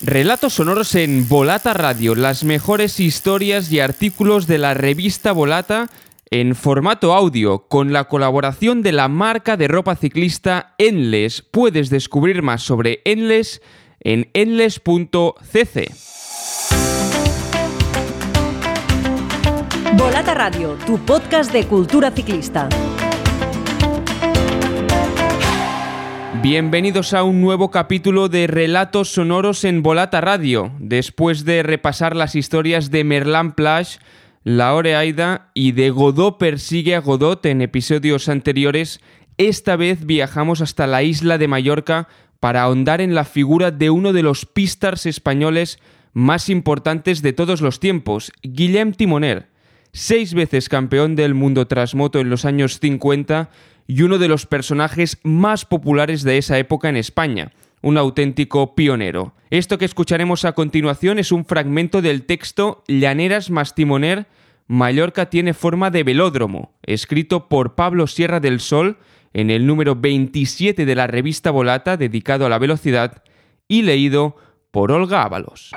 Relatos sonoros en Volata Radio, las mejores historias y artículos de la revista Volata en formato audio, con la colaboración de la marca de ropa ciclista Enles. Puedes descubrir más sobre Enles en enles.cc. Volata Radio, tu podcast de cultura ciclista. Bienvenidos a un nuevo capítulo de Relatos Sonoros en Volata Radio. Después de repasar las historias de Merlán Plage, la Oreaida y de Godot persigue a Godot en episodios anteriores, esta vez viajamos hasta la isla de Mallorca para ahondar en la figura de uno de los pistars españoles más importantes de todos los tiempos, Guillem Timoner, seis veces campeón del mundo trasmoto en los años 50 y uno de los personajes más populares de esa época en España, un auténtico pionero. Esto que escucharemos a continuación es un fragmento del texto Llaneras más Timoner, Mallorca tiene forma de velódromo, escrito por Pablo Sierra del Sol en el número 27 de la revista Volata dedicado a la velocidad y leído por Olga Ábalos.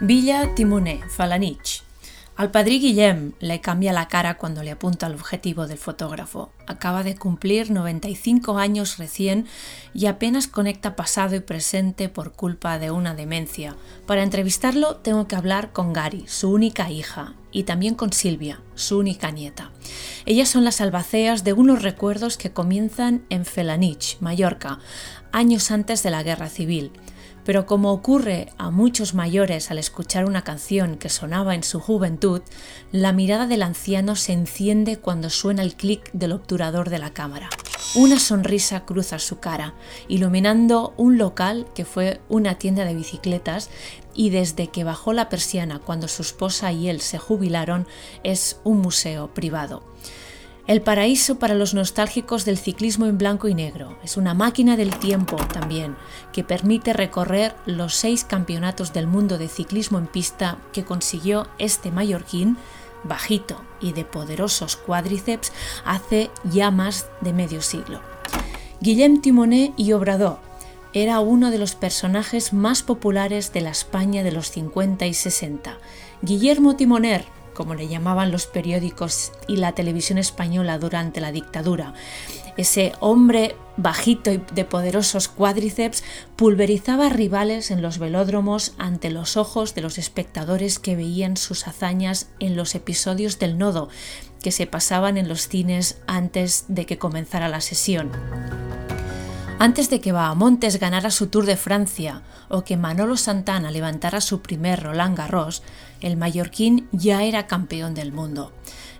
Villa Timoné, Falanich. Al padrí Guillem le cambia la cara cuando le apunta al objetivo del fotógrafo. Acaba de cumplir 95 años recién y apenas conecta pasado y presente por culpa de una demencia. Para entrevistarlo tengo que hablar con Gary, su única hija, y también con Silvia, su única nieta. Ellas son las albaceas de unos recuerdos que comienzan en Felanich, Mallorca, años antes de la guerra civil. Pero como ocurre a muchos mayores al escuchar una canción que sonaba en su juventud, la mirada del anciano se enciende cuando suena el clic del obturador de la cámara. Una sonrisa cruza su cara, iluminando un local que fue una tienda de bicicletas y desde que bajó la persiana cuando su esposa y él se jubilaron es un museo privado. El paraíso para los nostálgicos del ciclismo en blanco y negro. Es una máquina del tiempo también, que permite recorrer los seis campeonatos del mundo de ciclismo en pista que consiguió este mallorquín, bajito y de poderosos cuádriceps, hace ya más de medio siglo. Guillem Timoné y Obrador era uno de los personajes más populares de la España de los 50 y 60. Guillermo Timoner, como le llamaban los periódicos y la televisión española durante la dictadura. Ese hombre bajito y de poderosos cuádriceps pulverizaba rivales en los velódromos ante los ojos de los espectadores que veían sus hazañas en los episodios del nodo que se pasaban en los cines antes de que comenzara la sesión. Antes de que Bahamontes ganara su Tour de Francia o que Manolo Santana levantara su primer Roland Garros, el mallorquín ya era campeón del mundo.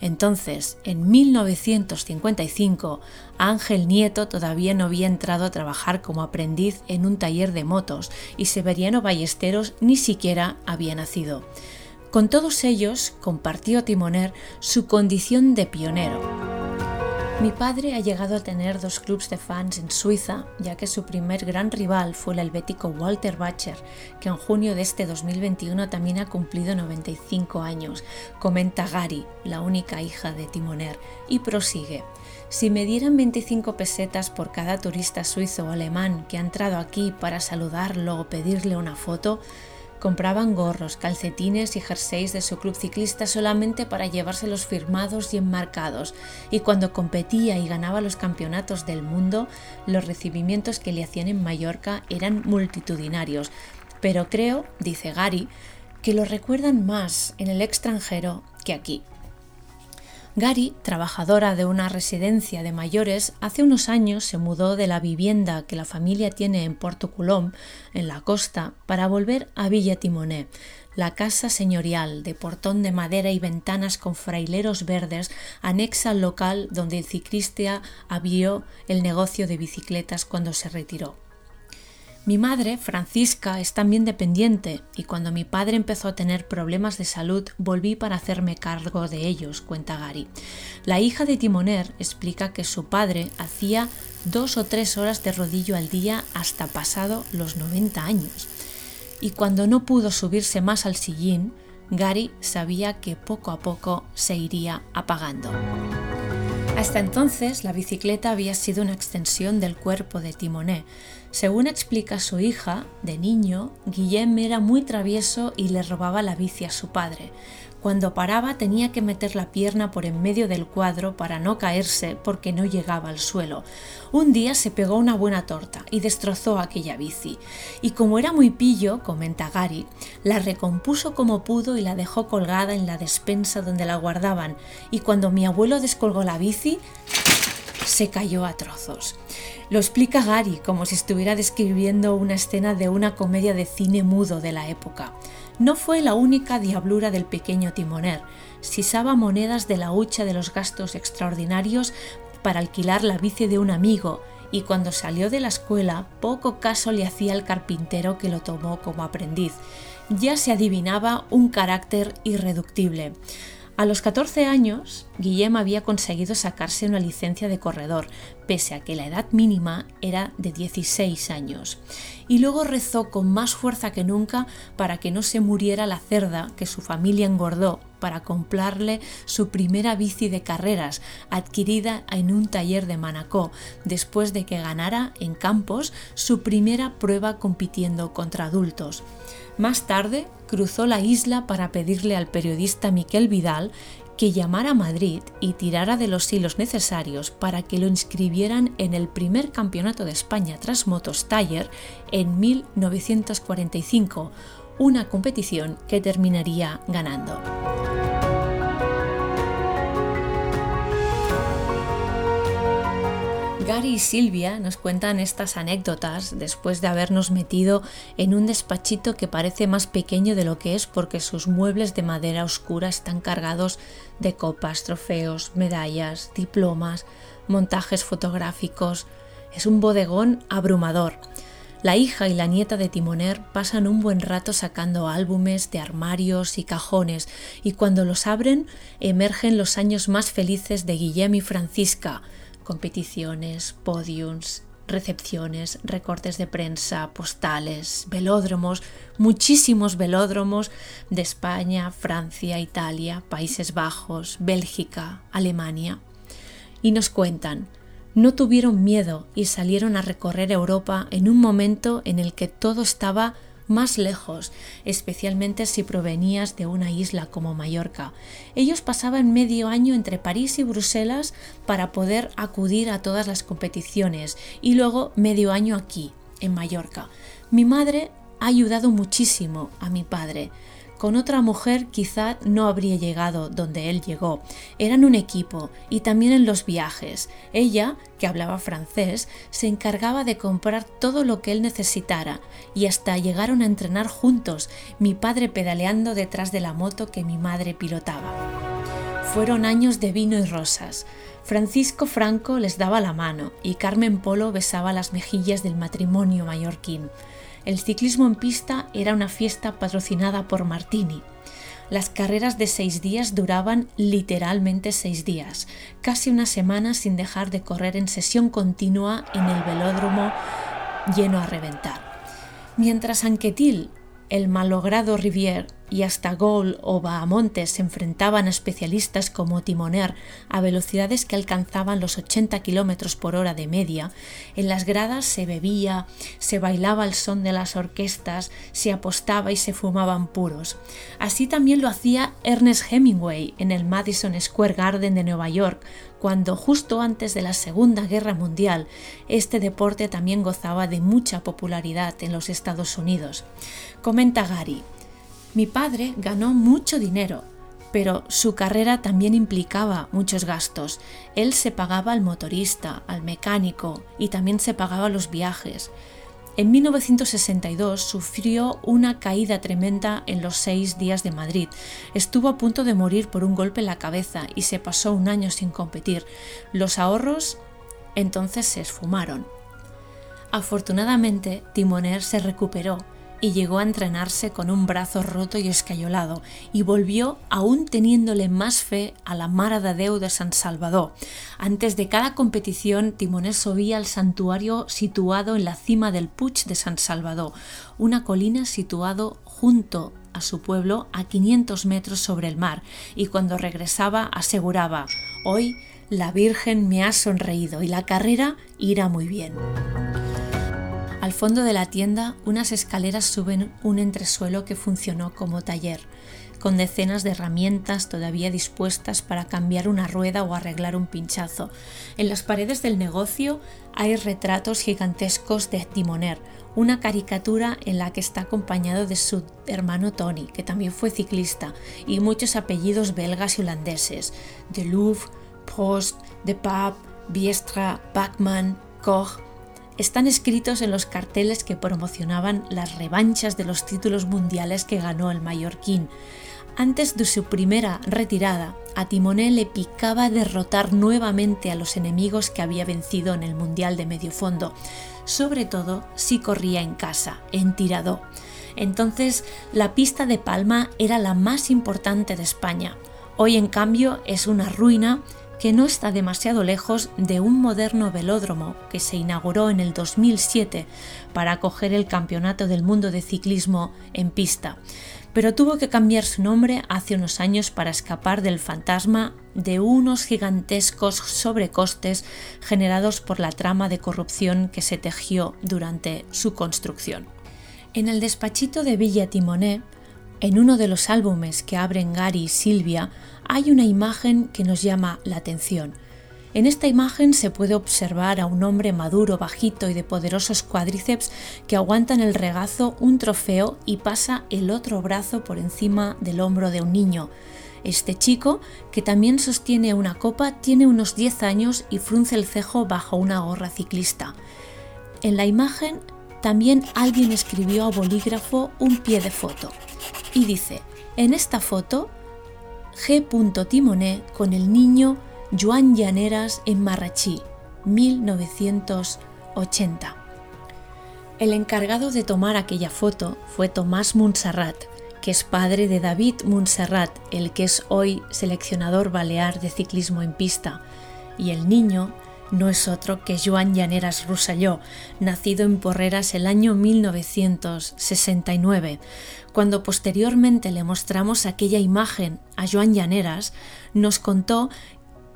Entonces, en 1955, Ángel Nieto todavía no había entrado a trabajar como aprendiz en un taller de motos y Severiano Ballesteros ni siquiera había nacido. Con todos ellos compartió Timoner su condición de pionero. Mi padre ha llegado a tener dos clubes de fans en Suiza, ya que su primer gran rival fue el helvético Walter Bacher, que en junio de este 2021 también ha cumplido 95 años, comenta Gary, la única hija de Timoner, y prosigue. Si me dieran 25 pesetas por cada turista suizo o alemán que ha entrado aquí para saludarlo o pedirle una foto, Compraban gorros, calcetines y jerseys de su club ciclista solamente para llevárselos firmados y enmarcados, y cuando competía y ganaba los campeonatos del mundo, los recibimientos que le hacían en Mallorca eran multitudinarios. Pero creo, dice Gary, que lo recuerdan más en el extranjero que aquí. Gary, trabajadora de una residencia de mayores, hace unos años se mudó de la vivienda que la familia tiene en Porto Colom, en la costa, para volver a Villa Timoné, la casa señorial de portón de madera y ventanas con fraileros verdes anexa al local donde el ciclista abrió el negocio de bicicletas cuando se retiró. Mi madre, Francisca, es también dependiente y cuando mi padre empezó a tener problemas de salud volví para hacerme cargo de ellos, cuenta Gary. La hija de Timoner explica que su padre hacía dos o tres horas de rodillo al día hasta pasado los 90 años. Y cuando no pudo subirse más al sillín, Gary sabía que poco a poco se iría apagando. Hasta entonces, la bicicleta había sido una extensión del cuerpo de Timoné. Según explica su hija, de niño, Guillem era muy travieso y le robaba la bici a su padre. Cuando paraba tenía que meter la pierna por en medio del cuadro para no caerse porque no llegaba al suelo. Un día se pegó una buena torta y destrozó aquella bici. Y como era muy pillo, comenta Gary, la recompuso como pudo y la dejó colgada en la despensa donde la guardaban. Y cuando mi abuelo descolgó la bici, se cayó a trozos. Lo explica Gary como si estuviera describiendo una escena de una comedia de cine mudo de la época. No fue la única diablura del pequeño timoner. Sisaba monedas de la hucha de los gastos extraordinarios para alquilar la bici de un amigo y cuando salió de la escuela poco caso le hacía al carpintero que lo tomó como aprendiz. Ya se adivinaba un carácter irreductible. A los 14 años, Guillem había conseguido sacarse una licencia de corredor, pese a que la edad mínima era de 16 años. Y luego rezó con más fuerza que nunca para que no se muriera la cerda que su familia engordó para comprarle su primera bici de carreras, adquirida en un taller de Manacó, después de que ganara en campos su primera prueba compitiendo contra adultos. Más tarde cruzó la isla para pedirle al periodista Miquel Vidal que llamara a Madrid y tirara de los hilos necesarios para que lo inscribieran en el primer campeonato de España tras Motos Taller en 1945, una competición que terminaría ganando. Gary y Silvia nos cuentan estas anécdotas después de habernos metido en un despachito que parece más pequeño de lo que es porque sus muebles de madera oscura están cargados de copas, trofeos, medallas, diplomas, montajes fotográficos. Es un bodegón abrumador. La hija y la nieta de Timoner pasan un buen rato sacando álbumes de armarios y cajones y cuando los abren emergen los años más felices de Guillem y Francisca, competiciones, podiums, recepciones, recortes de prensa, postales, velódromos, muchísimos velódromos de España, Francia, Italia, Países Bajos, Bélgica, Alemania. Y nos cuentan, no tuvieron miedo y salieron a recorrer Europa en un momento en el que todo estaba más lejos, especialmente si provenías de una isla como Mallorca. Ellos pasaban medio año entre París y Bruselas para poder acudir a todas las competiciones y luego medio año aquí, en Mallorca. Mi madre ha ayudado muchísimo a mi padre. Con otra mujer quizá no habría llegado donde él llegó. Eran un equipo y también en los viajes. Ella, que hablaba francés, se encargaba de comprar todo lo que él necesitara y hasta llegaron a entrenar juntos, mi padre pedaleando detrás de la moto que mi madre pilotaba. Fueron años de vino y rosas. Francisco Franco les daba la mano y Carmen Polo besaba las mejillas del matrimonio mallorquín. El ciclismo en pista era una fiesta patrocinada por Martini. Las carreras de seis días duraban literalmente seis días, casi una semana sin dejar de correr en sesión continua en el velódromo lleno a reventar. Mientras Anquetil el malogrado Rivière y hasta Gaulle o Bahamontes se enfrentaban a especialistas como Timoner a velocidades que alcanzaban los 80 km por hora de media, en las gradas se bebía, se bailaba al son de las orquestas, se apostaba y se fumaban puros. Así también lo hacía Ernest Hemingway en el Madison Square Garden de Nueva York, cuando justo antes de la Segunda Guerra Mundial este deporte también gozaba de mucha popularidad en los Estados Unidos. Comenta Gary, mi padre ganó mucho dinero, pero su carrera también implicaba muchos gastos. Él se pagaba al motorista, al mecánico y también se pagaba los viajes. En 1962 sufrió una caída tremenda en los seis días de Madrid. Estuvo a punto de morir por un golpe en la cabeza y se pasó un año sin competir. Los ahorros entonces se esfumaron. Afortunadamente, Timoner se recuperó y llegó a entrenarse con un brazo roto y escayolado y volvió aún teniéndole más fe a la Mara de de San Salvador. Antes de cada competición, Timonés subía al santuario situado en la cima del Puig de San Salvador, una colina situado junto a su pueblo a 500 metros sobre el mar y cuando regresaba aseguraba, hoy la Virgen me ha sonreído y la carrera irá muy bien. Al fondo de la tienda, unas escaleras suben un entresuelo que funcionó como taller, con decenas de herramientas todavía dispuestas para cambiar una rueda o arreglar un pinchazo. En las paredes del negocio hay retratos gigantescos de Timoner, una caricatura en la que está acompañado de su hermano Tony, que también fue ciclista, y muchos apellidos belgas y holandeses, de Louvre, Prost, De Paap, Biestra, Bachmann, Koch, están escritos en los carteles que promocionaban las revanchas de los títulos mundiales que ganó el mallorquín. Antes de su primera retirada, a Timoné le picaba derrotar nuevamente a los enemigos que había vencido en el Mundial de Medio Fondo, sobre todo si corría en casa, en Tiradó. Entonces, la pista de Palma era la más importante de España. Hoy, en cambio, es una ruina que no está demasiado lejos de un moderno velódromo que se inauguró en el 2007 para acoger el Campeonato del Mundo de Ciclismo en pista, pero tuvo que cambiar su nombre hace unos años para escapar del fantasma de unos gigantescos sobrecostes generados por la trama de corrupción que se tejió durante su construcción. En el despachito de Villa Timoné, en uno de los álbumes que abren Gary y Silvia, hay una imagen que nos llama la atención. En esta imagen se puede observar a un hombre maduro, bajito y de poderosos cuádriceps que aguanta en el regazo un trofeo y pasa el otro brazo por encima del hombro de un niño. Este chico, que también sostiene una copa, tiene unos 10 años y frunce el cejo bajo una gorra ciclista. En la imagen también alguien escribió a bolígrafo un pie de foto y dice, en esta foto G. Timoné con el niño Joan Llaneras en Marrachí, 1980. El encargado de tomar aquella foto fue Tomás Montserrat, que es padre de David Montserrat, el que es hoy seleccionador balear de ciclismo en pista, y el niño no es otro que Joan Llaneras Rusalló, nacido en Porreras el año 1969. Cuando posteriormente le mostramos aquella imagen a Joan Llaneras, nos contó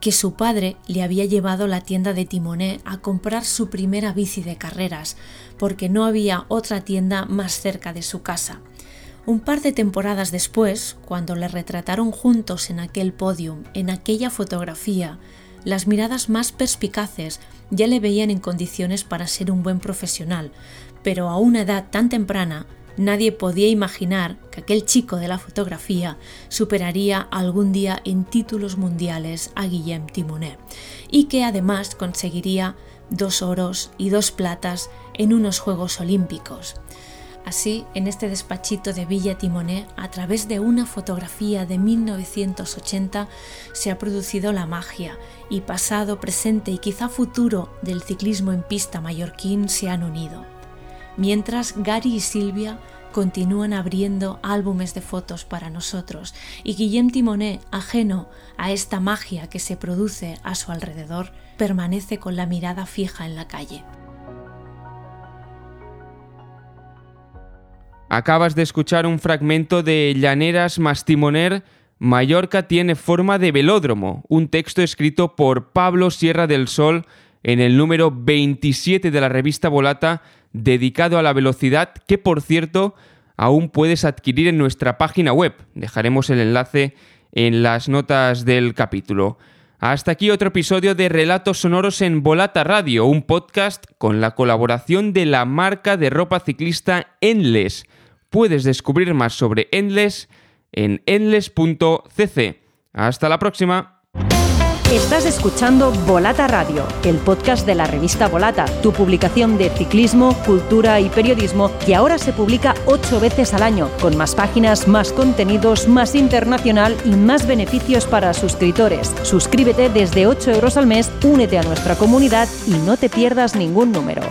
que su padre le había llevado la tienda de Timoné a comprar su primera bici de carreras, porque no había otra tienda más cerca de su casa. Un par de temporadas después, cuando le retrataron juntos en aquel podium, en aquella fotografía, las miradas más perspicaces ya le veían en condiciones para ser un buen profesional, pero a una edad tan temprana nadie podía imaginar que aquel chico de la fotografía superaría algún día en títulos mundiales a Guillem Timonet y que además conseguiría dos oros y dos platas en unos Juegos Olímpicos. Así, en este despachito de Villa Timoné, a través de una fotografía de 1980, se ha producido la magia y pasado, presente y quizá futuro del ciclismo en pista mallorquín se han unido. Mientras Gary y Silvia continúan abriendo álbumes de fotos para nosotros y Guillem Timoné, ajeno a esta magia que se produce a su alrededor, permanece con la mirada fija en la calle. Acabas de escuchar un fragmento de Llaneras más Timoner, Mallorca tiene forma de velódromo, un texto escrito por Pablo Sierra del Sol en el número 27 de la revista Volata, dedicado a la velocidad, que por cierto aún puedes adquirir en nuestra página web. Dejaremos el enlace en las notas del capítulo. Hasta aquí otro episodio de Relatos Sonoros en Volata Radio, un podcast con la colaboración de la marca de ropa ciclista Endless Puedes descubrir más sobre Endless en endless.cc. Hasta la próxima. Estás escuchando Volata Radio, el podcast de la revista Volata, tu publicación de ciclismo, cultura y periodismo que ahora se publica ocho veces al año, con más páginas, más contenidos, más internacional y más beneficios para suscriptores. Suscríbete desde 8 euros al mes, únete a nuestra comunidad y no te pierdas ningún número.